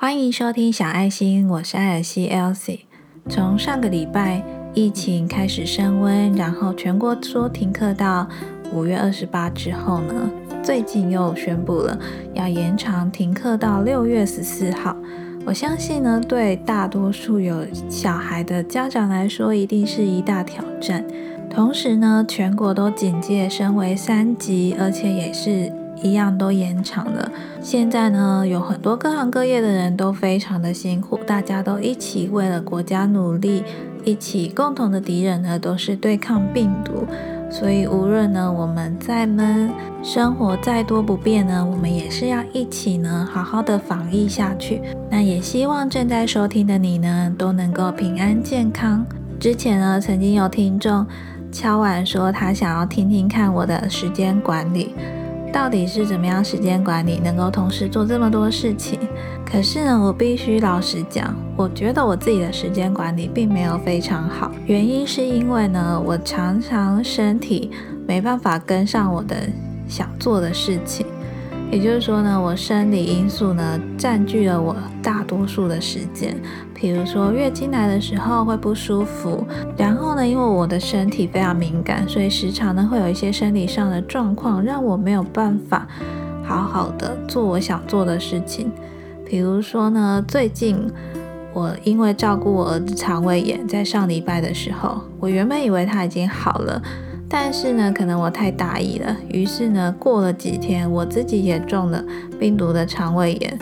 欢迎收听小爱心，我是艾尔西 Elsie。从上个礼拜疫情开始升温，然后全国说停课到五月二十八之后呢，最近又宣布了要延长停课到六月十四号。我相信呢，对大多数有小孩的家长来说，一定是一大挑战。同时呢，全国都警戒升为三级，而且也是一样都延长了。现在呢，有很多各行各业的人都非常的辛苦，大家都一起为了国家努力，一起共同的敌人呢都是对抗病毒。所以无论呢我们再闷，生活再多不便呢，我们也是要一起呢好好的防疫下去。那也希望正在收听的你呢都能够平安健康。之前呢曾经有听众。敲碗说他想要听听看我的时间管理到底是怎么样时间管理能够同时做这么多事情。可是呢，我必须老实讲，我觉得我自己的时间管理并没有非常好。原因是因为呢，我常常身体没办法跟上我的想做的事情。也就是说呢，我生理因素呢占据了我大多数的时间。比如说月经来的时候会不舒服，然后呢，因为我的身体非常敏感，所以时常呢会有一些生理上的状况，让我没有办法好好的做我想做的事情。比如说呢，最近我因为照顾我儿子肠胃炎，在上礼拜的时候，我原本以为他已经好了。但是呢，可能我太大意了，于是呢，过了几天，我自己也中了病毒的肠胃炎，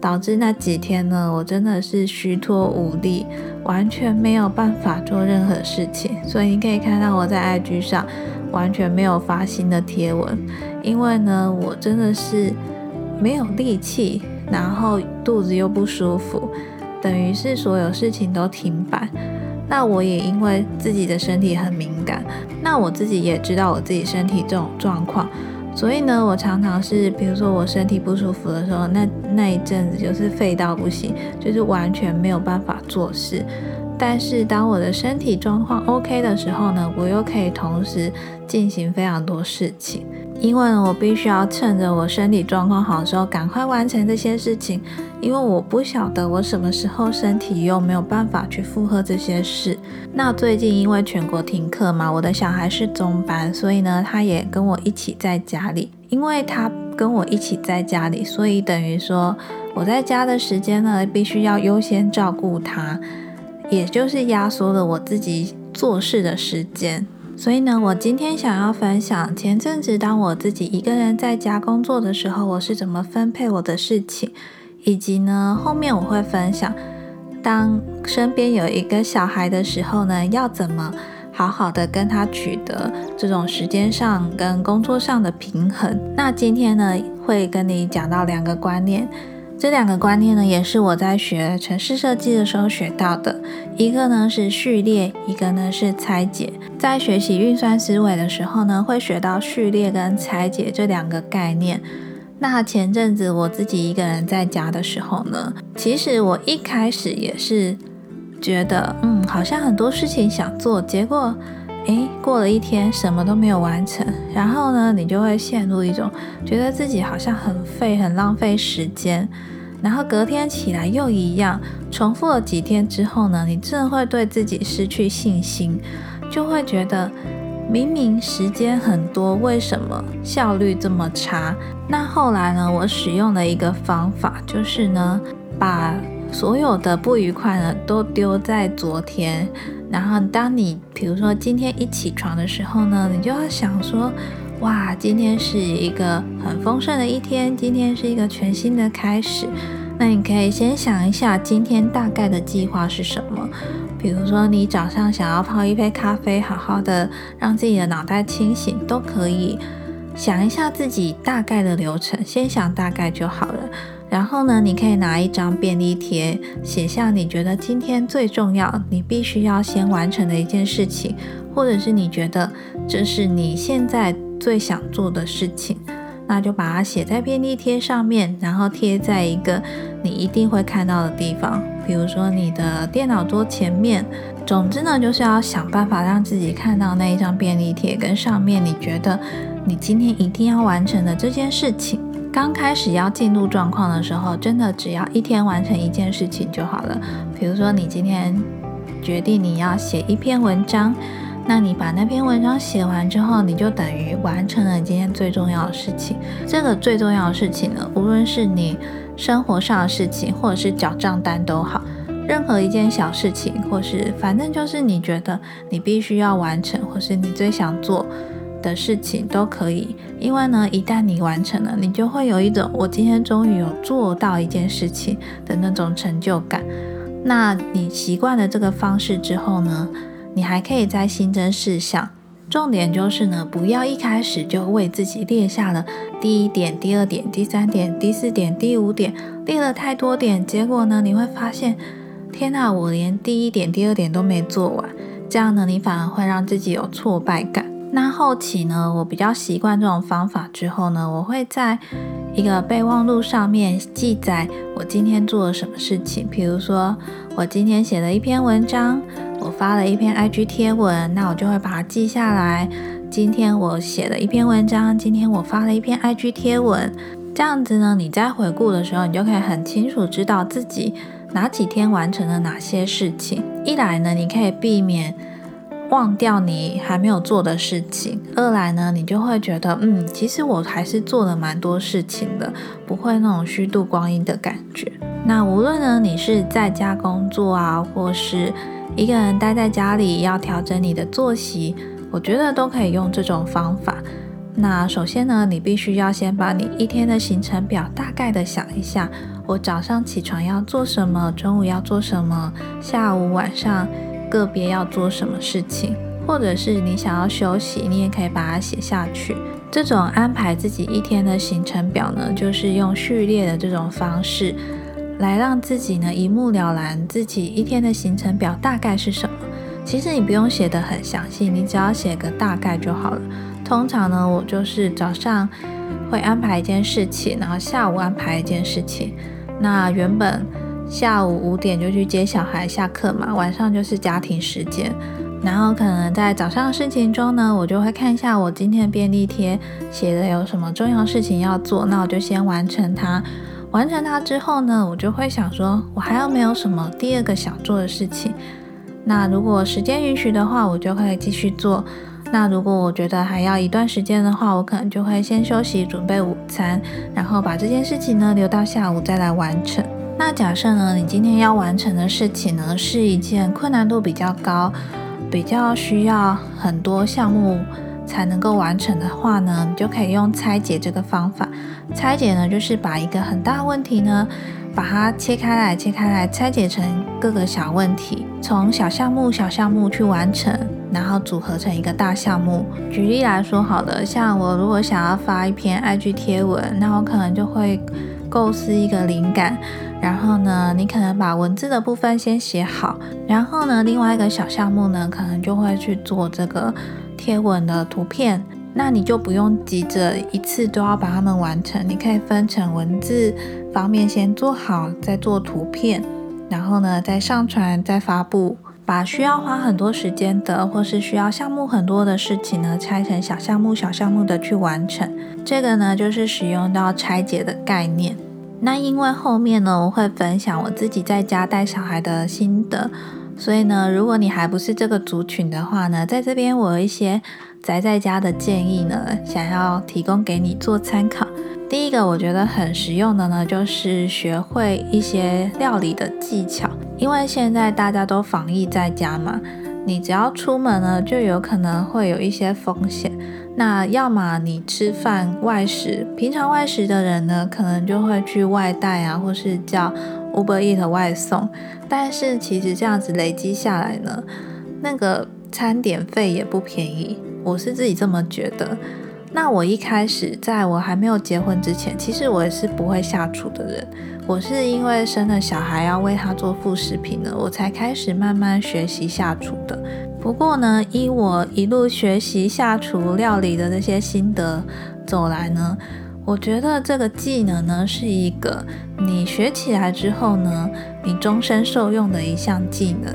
导致那几天呢，我真的是虚脱无力，完全没有办法做任何事情。所以你可以看到我在 IG 上完全没有发新的贴文，因为呢，我真的是没有力气，然后肚子又不舒服，等于是所有事情都停摆。那我也因为自己的身体很敏感，那我自己也知道我自己身体这种状况，所以呢，我常常是，比如说我身体不舒服的时候，那那一阵子就是废到不行，就是完全没有办法做事。但是当我的身体状况 OK 的时候呢，我又可以同时进行非常多事情。因为，我必须要趁着我身体状况好的时候，赶快完成这些事情。因为我不晓得我什么时候身体又没有办法去负荷这些事。那最近因为全国停课嘛，我的小孩是中班，所以呢，他也跟我一起在家里。因为他跟我一起在家里，所以等于说我在家的时间呢，必须要优先照顾他，也就是压缩了我自己做事的时间。所以呢，我今天想要分享前阵子当我自己一个人在家工作的时候，我是怎么分配我的事情，以及呢，后面我会分享当身边有一个小孩的时候呢，要怎么好好的跟他取得这种时间上跟工作上的平衡。那今天呢，会跟你讲到两个观念。这两个观念呢，也是我在学城市设计的时候学到的。一个呢是序列，一个呢是拆解。在学习运算思维的时候呢，会学到序列跟拆解这两个概念。那前阵子我自己一个人在家的时候呢，其实我一开始也是觉得，嗯，好像很多事情想做，结果，诶，过了一天什么都没有完成，然后呢，你就会陷入一种觉得自己好像很废、很浪费时间。然后隔天起来又一样，重复了几天之后呢，你真的会对自己失去信心，就会觉得明明时间很多，为什么效率这么差？那后来呢，我使用了一个方法，就是呢，把所有的不愉快呢都丢在昨天，然后当你比如说今天一起床的时候呢，你就要想说。哇，今天是一个很丰盛的一天，今天是一个全新的开始。那你可以先想一下，今天大概的计划是什么？比如说，你早上想要泡一杯咖啡，好好的让自己的脑袋清醒，都可以想一下自己大概的流程，先想大概就好了。然后呢，你可以拿一张便利贴，写下你觉得今天最重要、你必须要先完成的一件事情，或者是你觉得这是你现在。最想做的事情，那就把它写在便利贴上面，然后贴在一个你一定会看到的地方，比如说你的电脑桌前面。总之呢，就是要想办法让自己看到那一张便利贴跟上面你觉得你今天一定要完成的这件事情。刚开始要进入状况的时候，真的只要一天完成一件事情就好了。比如说，你今天决定你要写一篇文章，那你把那篇文章写完之后，你就等于完成了今天最重要的事情。这个最重要的事情呢，无论是你生活上的事情，或者是缴账单都好，任何一件小事情，或是反正就是你觉得你必须要完成，或是你最想做。的事情都可以，因为呢，一旦你完成了，你就会有一种我今天终于有做到一件事情的那种成就感。那你习惯了这个方式之后呢，你还可以再新增事项。重点就是呢，不要一开始就为自己列下了第一点、第二点、第三点、第四点、第五点，列了太多点，结果呢，你会发现，天哪，我连第一点、第二点都没做完。这样呢，你反而会让自己有挫败感。那后期呢，我比较习惯这种方法之后呢，我会在一个备忘录上面记载我今天做了什么事情。比如说，我今天写了一篇文章，我发了一篇 IG 贴文，那我就会把它记下来。今天我写了一篇文章，今天我发了一篇 IG 贴文，这样子呢，你在回顾的时候，你就可以很清楚知道自己哪几天完成了哪些事情。一来呢，你可以避免。忘掉你还没有做的事情。二来呢，你就会觉得，嗯，其实我还是做了蛮多事情的，不会那种虚度光阴的感觉。那无论呢，你是在家工作啊，或是一个人待在家里要调整你的作息，我觉得都可以用这种方法。那首先呢，你必须要先把你一天的行程表大概的想一下，我早上起床要做什么，中午要做什么，下午晚上。个别要做什么事情，或者是你想要休息，你也可以把它写下去。这种安排自己一天的行程表呢，就是用序列的这种方式，来让自己呢一目了然，自己一天的行程表大概是什么。其实你不用写的很详细，你只要写个大概就好了。通常呢，我就是早上会安排一件事情，然后下午安排一件事情。那原本。下午五点就去接小孩下课嘛，晚上就是家庭时间。然后可能在早上的事情中呢，我就会看一下我今天的便利贴写的有什么重要事情要做，那我就先完成它。完成它之后呢，我就会想说，我还有没有什么第二个想做的事情？那如果时间允许的话，我就会继续做。那如果我觉得还要一段时间的话，我可能就会先休息，准备午餐，然后把这件事情呢留到下午再来完成。那假设呢，你今天要完成的事情呢，是一件困难度比较高、比较需要很多项目才能够完成的话呢，你就可以用拆解这个方法。拆解呢，就是把一个很大问题呢，把它切开来、切开来，拆解成各个小问题，从小项目、小项目去完成，然后组合成一个大项目。举例来说，好的，像我如果想要发一篇 IG 贴文，那我可能就会构思一个灵感。然后呢，你可能把文字的部分先写好，然后呢，另外一个小项目呢，可能就会去做这个贴文的图片。那你就不用急着一次都要把它们完成，你可以分成文字方面先做好，再做图片，然后呢，再上传，再发布，把需要花很多时间的，或是需要项目很多的事情呢，拆成小项目、小项目的去完成。这个呢，就是使用到拆解的概念。那因为后面呢，我会分享我自己在家带小孩的心得，所以呢，如果你还不是这个族群的话呢，在这边我有一些宅在家的建议呢，想要提供给你做参考。第一个我觉得很实用的呢，就是学会一些料理的技巧，因为现在大家都防疫在家嘛，你只要出门呢，就有可能会有一些风险。那要么你吃饭外食，平常外食的人呢，可能就会去外带啊，或是叫 Uber Eat 外送。但是其实这样子累积下来呢，那个餐点费也不便宜，我是自己这么觉得。那我一开始在我还没有结婚之前，其实我也是不会下厨的人。我是因为生了小孩要为他做副食品呢，我才开始慢慢学习下厨的。不过呢，依我一路学习下厨料理的这些心得走来呢，我觉得这个技能呢是一个你学起来之后呢，你终身受用的一项技能。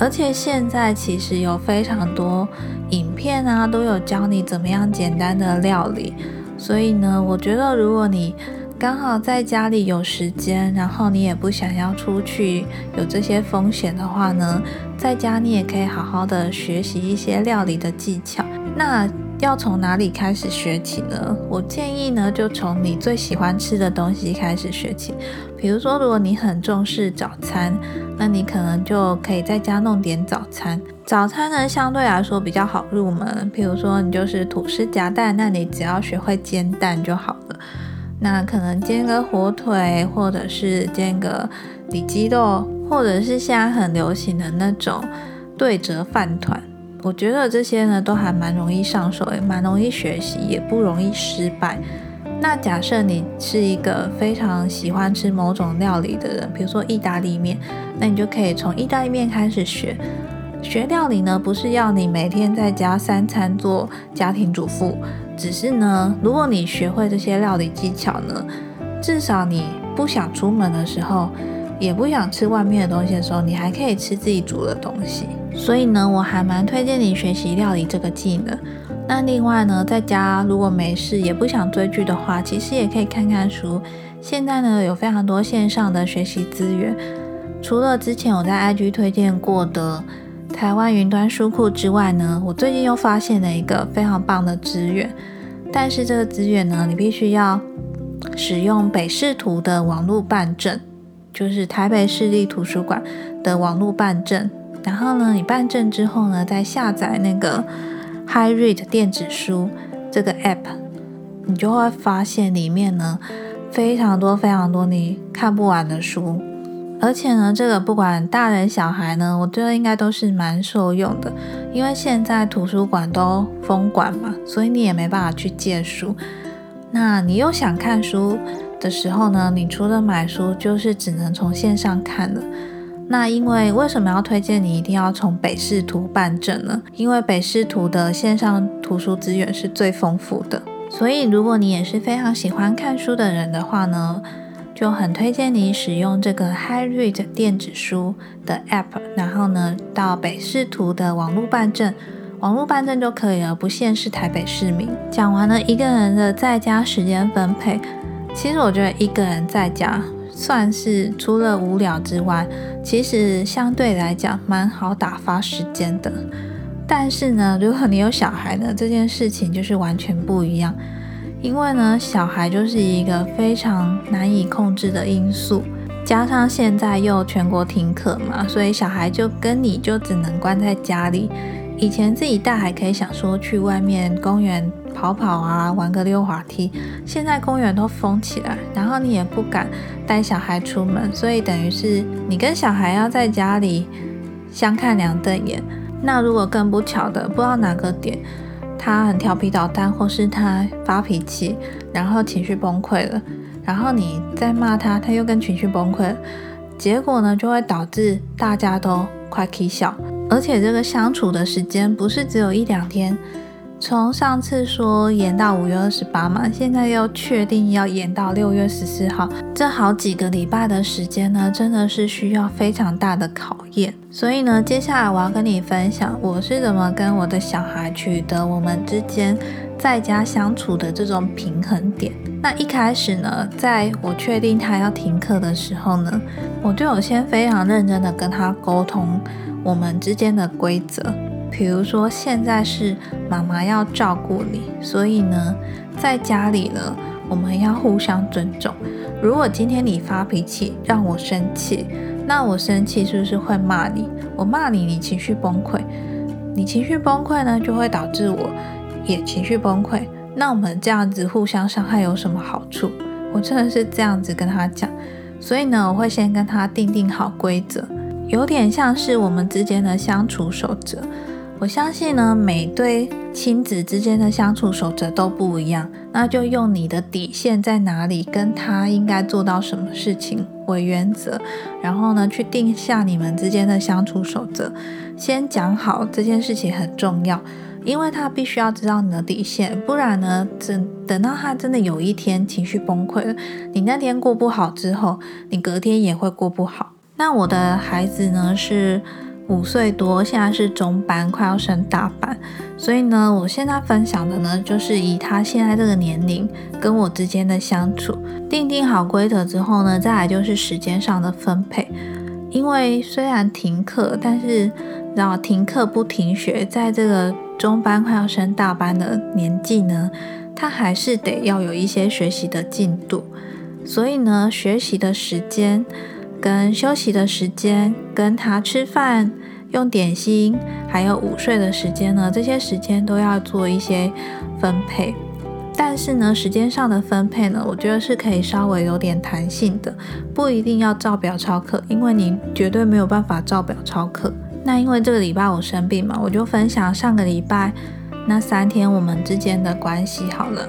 而且现在其实有非常多影片啊，都有教你怎么样简单的料理。所以呢，我觉得如果你刚好在家里有时间，然后你也不想要出去有这些风险的话呢，在家你也可以好好的学习一些料理的技巧。那要从哪里开始学起呢？我建议呢，就从你最喜欢吃的东西开始学起。比如说，如果你很重视早餐，那你可能就可以在家弄点早餐。早餐呢，相对来说比较好入门。比如说，你就是吐司夹蛋，那你只要学会煎蛋就好。那可能煎个火腿，或者是煎个里脊肉，或者是现在很流行的那种对折饭团。我觉得这些呢都还蛮容易上手，也蛮容易学习，也不容易失败。那假设你是一个非常喜欢吃某种料理的人，比如说意大利面，那你就可以从意大利面开始学。学料理呢，不是要你每天在家三餐做家庭主妇，只是呢，如果你学会这些料理技巧呢，至少你不想出门的时候，也不想吃外面的东西的时候，你还可以吃自己煮的东西。所以呢，我还蛮推荐你学习料理这个技能。那另外呢，在家如果没事也不想追剧的话，其实也可以看看书。现在呢，有非常多线上的学习资源。除了之前我在 IG 推荐过的台湾云端书库之外呢，我最近又发现了一个非常棒的资源。但是这个资源呢，你必须要使用北视图的网络办证，就是台北市立图书馆的网络办证。然后呢，你办证之后呢，再下载那个 High Read 电子书这个 app，你就会发现里面呢非常多非常多你看不完的书，而且呢，这个不管大人小孩呢，我觉得应该都是蛮受用的，因为现在图书馆都封馆嘛，所以你也没办法去借书。那你又想看书的时候呢，你除了买书，就是只能从线上看了。那因为为什么要推荐你一定要从北视图办证呢？因为北视图的线上图书资源是最丰富的，所以如果你也是非常喜欢看书的人的话呢，就很推荐你使用这个 Hi Read 电子书的 App，然后呢到北视图的网络办证，网络办证就可以了，不限是台北市民。讲完了一个人的在家时间分配，其实我觉得一个人在家。算是除了无聊之外，其实相对来讲蛮好打发时间的。但是呢，如果你有小孩呢，这件事情就是完全不一样。因为呢，小孩就是一个非常难以控制的因素，加上现在又全国停课嘛，所以小孩就跟你就只能关在家里。以前自己带还可以想说去外面公园跑跑啊，玩个溜滑梯。现在公园都封起来，然后你也不敢带小孩出门，所以等于是你跟小孩要在家里相看两瞪眼。那如果更不巧的，不知道哪个点他很调皮捣蛋，或是他发脾气，然后情绪崩溃了，然后你再骂他，他又跟情绪崩溃，结果呢就会导致大家都快 k 笑。而且这个相处的时间不是只有一两天，从上次说延到五月二十八嘛，现在又确定要延到六月十四号，这好几个礼拜的时间呢，真的是需要非常大的考验。所以呢，接下来我要跟你分享我是怎么跟我的小孩取得我们之间在家相处的这种平衡点。那一开始呢，在我确定他要停课的时候呢，我就有先非常认真的跟他沟通。我们之间的规则，比如说现在是妈妈要照顾你，所以呢，在家里呢，我们要互相尊重。如果今天你发脾气让我生气，那我生气是不是会骂你？我骂你，你情绪崩溃，你情绪崩溃呢，就会导致我也情绪崩溃。那我们这样子互相伤害有什么好处？我真的是这样子跟他讲，所以呢，我会先跟他定定好规则。有点像是我们之间的相处守则。我相信呢，每对亲子之间的相处守则都不一样。那就用你的底线在哪里，跟他应该做到什么事情为原则，然后呢，去定下你们之间的相处守则。先讲好这件事情很重要，因为他必须要知道你的底线，不然呢，等等到他真的有一天情绪崩溃了，你那天过不好之后，你隔天也会过不好。那我的孩子呢是五岁多，现在是中班，快要升大班。所以呢，我现在分享的呢，就是以他现在这个年龄跟我之间的相处，定定好规则之后呢，再来就是时间上的分配。因为虽然停课，但是然后停课不停学，在这个中班快要升大班的年纪呢，他还是得要有一些学习的进度。所以呢，学习的时间跟休息的时间，跟他吃饭。用点心，还有午睡的时间呢，这些时间都要做一些分配。但是呢，时间上的分配呢，我觉得是可以稍微有点弹性的，不一定要照表抄课，因为你绝对没有办法照表抄课。那因为这个礼拜我生病嘛，我就分享上个礼拜那三天我们之间的关系好了。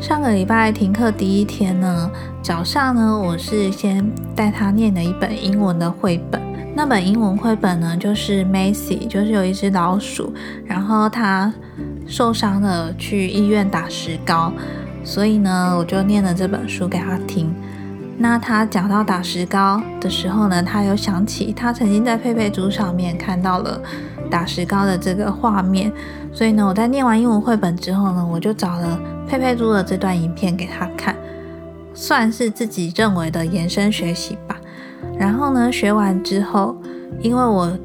上个礼拜停课第一天呢，早上呢，我是先带他念了一本英文的绘本。那本英文绘本呢，就是 Macy，就是有一只老鼠，然后它受伤了，去医院打石膏，所以呢，我就念了这本书给他听。那他讲到打石膏的时候呢，他又想起他曾经在佩佩猪上面看到了打石膏的这个画面，所以呢，我在念完英文绘本之后呢，我就找了佩佩猪的这段影片给他看，算是自己认为的延伸学习吧。然后呢，学完之后，因为我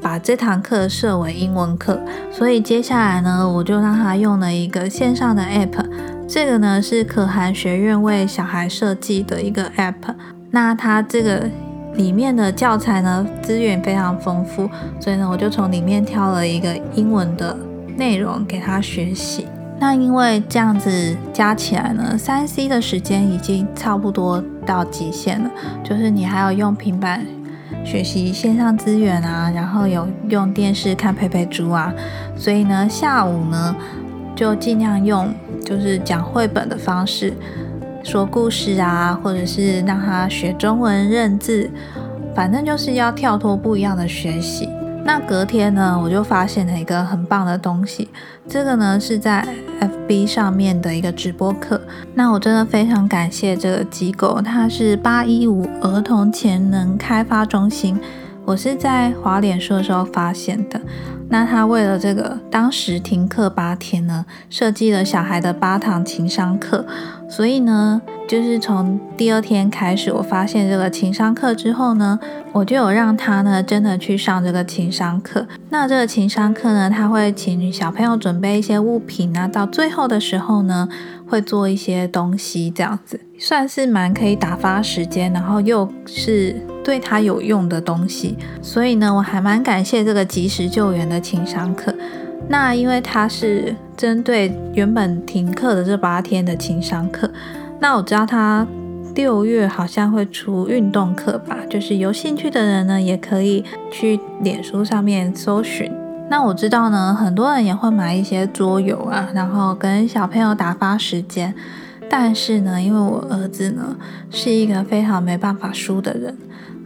把这堂课设为英文课，所以接下来呢，我就让他用了一个线上的 app。这个呢是可汗学院为小孩设计的一个 app。那它这个里面的教材呢资源非常丰富，所以呢，我就从里面挑了一个英文的内容给他学习。那因为这样子加起来呢，三 C 的时间已经差不多到极限了。就是你还要用平板学习线上资源啊，然后有用电视看佩佩猪啊，所以呢，下午呢就尽量用就是讲绘本的方式说故事啊，或者是让他学中文认字，反正就是要跳脱不一样的学习。那隔天呢，我就发现了一个很棒的东西。这个呢是在 FB 上面的一个直播课。那我真的非常感谢这个机构，它是八一五儿童潜能开发中心。我是在华脸书的时候发现的。那他为了这个，当时停课八天呢，设计了小孩的八堂情商课。所以呢，就是从第二天开始，我发现这个情商课之后呢，我就有让他呢真的去上这个情商课。那这个情商课呢，他会请小朋友准备一些物品啊，到最后的时候呢，会做一些东西，这样子算是蛮可以打发时间，然后又是对他有用的东西。所以呢，我还蛮感谢这个及时救援的情商课。那因为它是针对原本停课的这八天的情商课，那我知道他六月好像会出运动课吧，就是有兴趣的人呢，也可以去脸书上面搜寻。那我知道呢，很多人也会买一些桌游啊，然后跟小朋友打发时间。但是呢，因为我儿子呢是一个非常没办法输的人。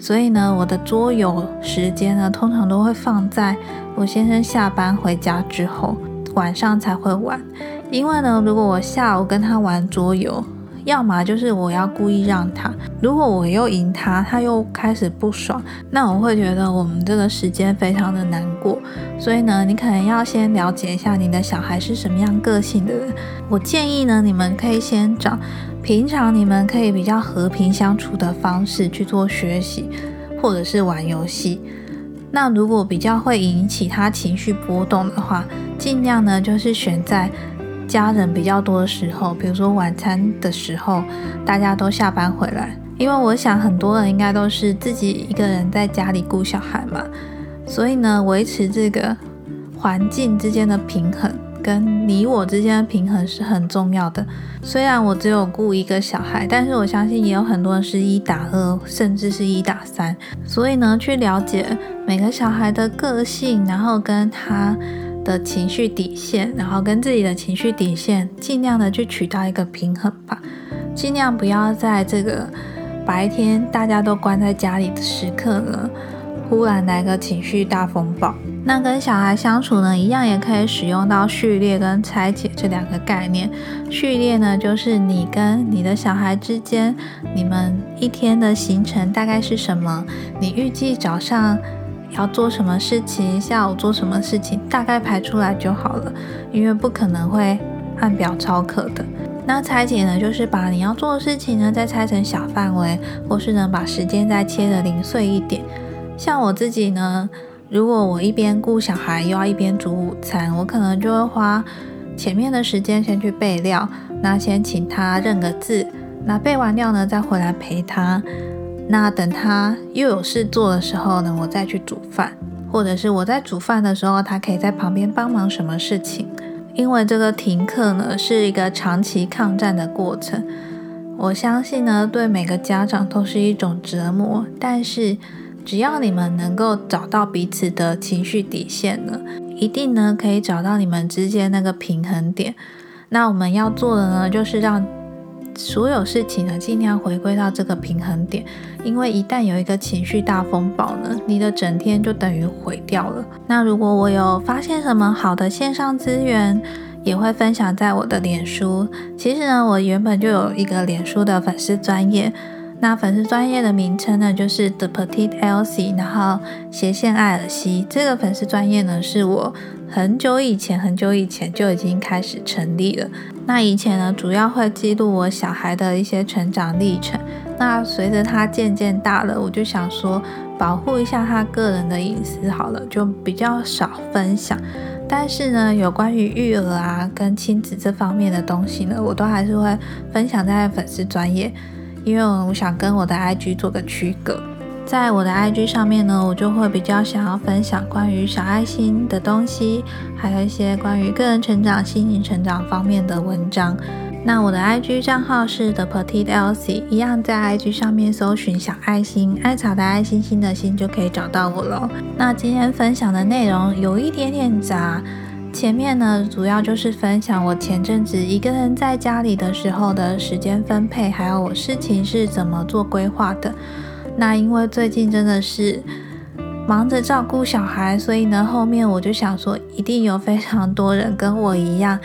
所以呢，我的桌游时间呢，通常都会放在我先生下班回家之后，晚上才会玩。因为呢，如果我下午跟他玩桌游，要么就是我要故意让他，如果我又赢他，他又开始不爽，那我会觉得我们这个时间非常的难过。所以呢，你可能要先了解一下你的小孩是什么样个性的人。我建议呢，你们可以先找。平常你们可以比较和平相处的方式去做学习，或者是玩游戏。那如果比较会引起他情绪波动的话，尽量呢就是选在家人比较多的时候，比如说晚餐的时候，大家都下班回来。因为我想很多人应该都是自己一个人在家里顾小孩嘛，所以呢，维持这个环境之间的平衡。跟你我之间的平衡是很重要的。虽然我只有雇一个小孩，但是我相信也有很多人是一打二，甚至是一打三。所以呢，去了解每个小孩的个性，然后跟他的情绪底线，然后跟自己的情绪底线，尽量的去取到一个平衡吧。尽量不要在这个白天大家都关在家里的时刻呢，忽然来个情绪大风暴。那跟小孩相处呢，一样也可以使用到序列跟拆解这两个概念。序列呢，就是你跟你的小孩之间，你们一天的行程大概是什么？你预计早上要做什么事情，下午做什么事情，大概排出来就好了，因为不可能会按表操课的。那拆解呢，就是把你要做的事情呢，再拆成小范围，或是呢，把时间再切的零碎一点。像我自己呢，如果我一边顾小孩又要一边煮午餐，我可能就会花前面的时间先去备料，那先请他认个字，那备完料呢，再回来陪他。那等他又有事做的时候呢，我再去煮饭，或者是我在煮饭的时候，他可以在旁边帮忙什么事情。因为这个停课呢是一个长期抗战的过程，我相信呢对每个家长都是一种折磨。但是只要你们能够找到彼此的情绪底线呢，一定呢可以找到你们之间那个平衡点。那我们要做的呢就是让。所有事情呢，尽量回归到这个平衡点，因为一旦有一个情绪大风暴呢，你的整天就等于毁掉了。那如果我有发现什么好的线上资源，也会分享在我的脸书。其实呢，我原本就有一个脸书的粉丝专业，那粉丝专业的名称呢，就是 The Petite Elsie，然后斜线艾尔西。这个粉丝专业呢，是我。很久以前，很久以前就已经开始成立了。那以前呢，主要会记录我小孩的一些成长历程。那随着他渐渐大了，我就想说，保护一下他个人的隐私好了，就比较少分享。但是呢，有关于育儿啊跟亲子这方面的东西呢，我都还是会分享在粉丝专业，因为我想跟我的 IG 做个区隔。在我的 IG 上面呢，我就会比较想要分享关于小爱心的东西，还有一些关于个人成长、心灵成长方面的文章。那我的 IG 账号是 The Petite Elsie，一样在 IG 上面搜寻小爱心，艾草的爱心心的心就可以找到我了。那今天分享的内容有一点点杂，前面呢主要就是分享我前阵子一个人在家里的时候的时间分配，还有我事情是怎么做规划的。那因为最近真的是忙着照顾小孩，所以呢，后面我就想说，一定有非常多人跟我一样，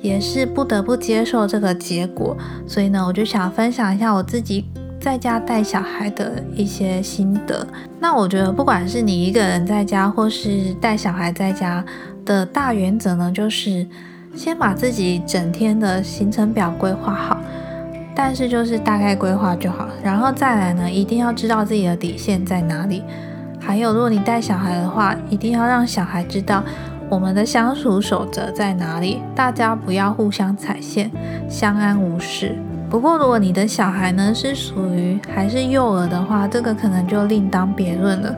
也是不得不接受这个结果。所以呢，我就想分享一下我自己在家带小孩的一些心得。那我觉得，不管是你一个人在家，或是带小孩在家的大原则呢，就是先把自己整天的行程表规划好。但是就是大概规划就好，然后再来呢，一定要知道自己的底线在哪里。还有，如果你带小孩的话，一定要让小孩知道我们的相处守则在哪里，大家不要互相踩线，相安无事。不过，如果你的小孩呢是属于还是幼儿的话，这个可能就另当别论了。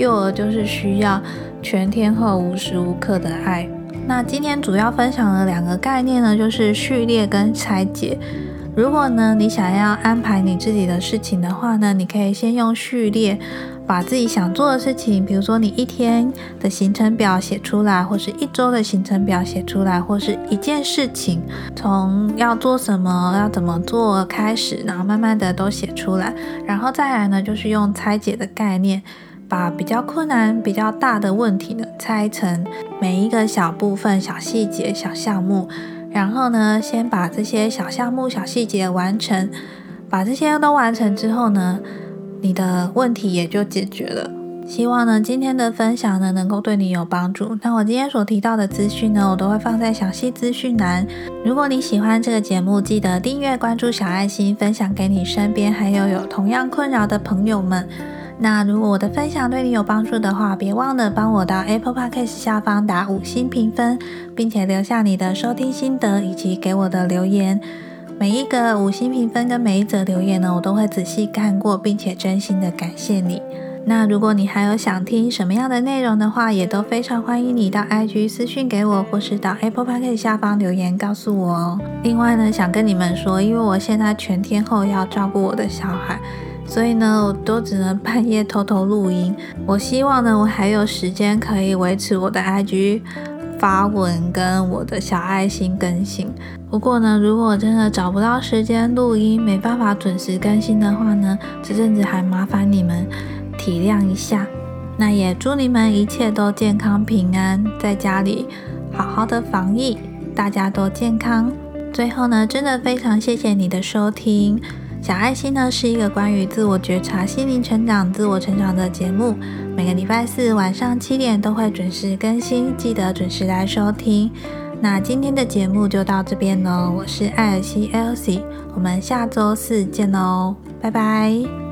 幼儿就是需要全天候、无时无刻的爱。那今天主要分享的两个概念呢，就是序列跟拆解。如果呢，你想要安排你自己的事情的话呢，你可以先用序列，把自己想做的事情，比如说你一天的行程表写出来，或是一周的行程表写出来，或是一件事情从要做什么、要怎么做开始，然后慢慢的都写出来，然后再来呢，就是用拆解的概念，把比较困难、比较大的问题呢，拆成每一个小部分、小细节、小项目。然后呢，先把这些小项目、小细节完成，把这些都完成之后呢，你的问题也就解决了。希望呢，今天的分享呢，能够对你有帮助。那我今天所提到的资讯呢，我都会放在详细资讯栏。如果你喜欢这个节目，记得订阅、关注小爱心，分享给你身边还有有同样困扰的朋友们。那如果我的分享对你有帮助的话，别忘了帮我到 Apple Podcast 下方打五星评分，并且留下你的收听心得以及给我的留言。每一个五星评分跟每一则留言呢，我都会仔细看过，并且真心的感谢你。那如果你还有想听什么样的内容的话，也都非常欢迎你到 IG 私讯给我，或是到 Apple Podcast 下方留言告诉我哦。另外呢，想跟你们说，因为我现在全天候要照顾我的小孩。所以呢，我都只能半夜偷偷录音。我希望呢，我还有时间可以维持我的 IG 发文跟我的小爱心更新。不过呢，如果真的找不到时间录音，没办法准时更新的话呢，这阵子还麻烦你们体谅一下。那也祝你们一切都健康平安，在家里好好的防疫，大家都健康。最后呢，真的非常谢谢你的收听。小爱心呢是一个关于自我觉察、心灵成长、自我成长的节目，每个礼拜四晚上七点都会准时更新，记得准时来收听。那今天的节目就到这边喽，我是艾尔西 Elsie，我们下周四见喽，拜拜。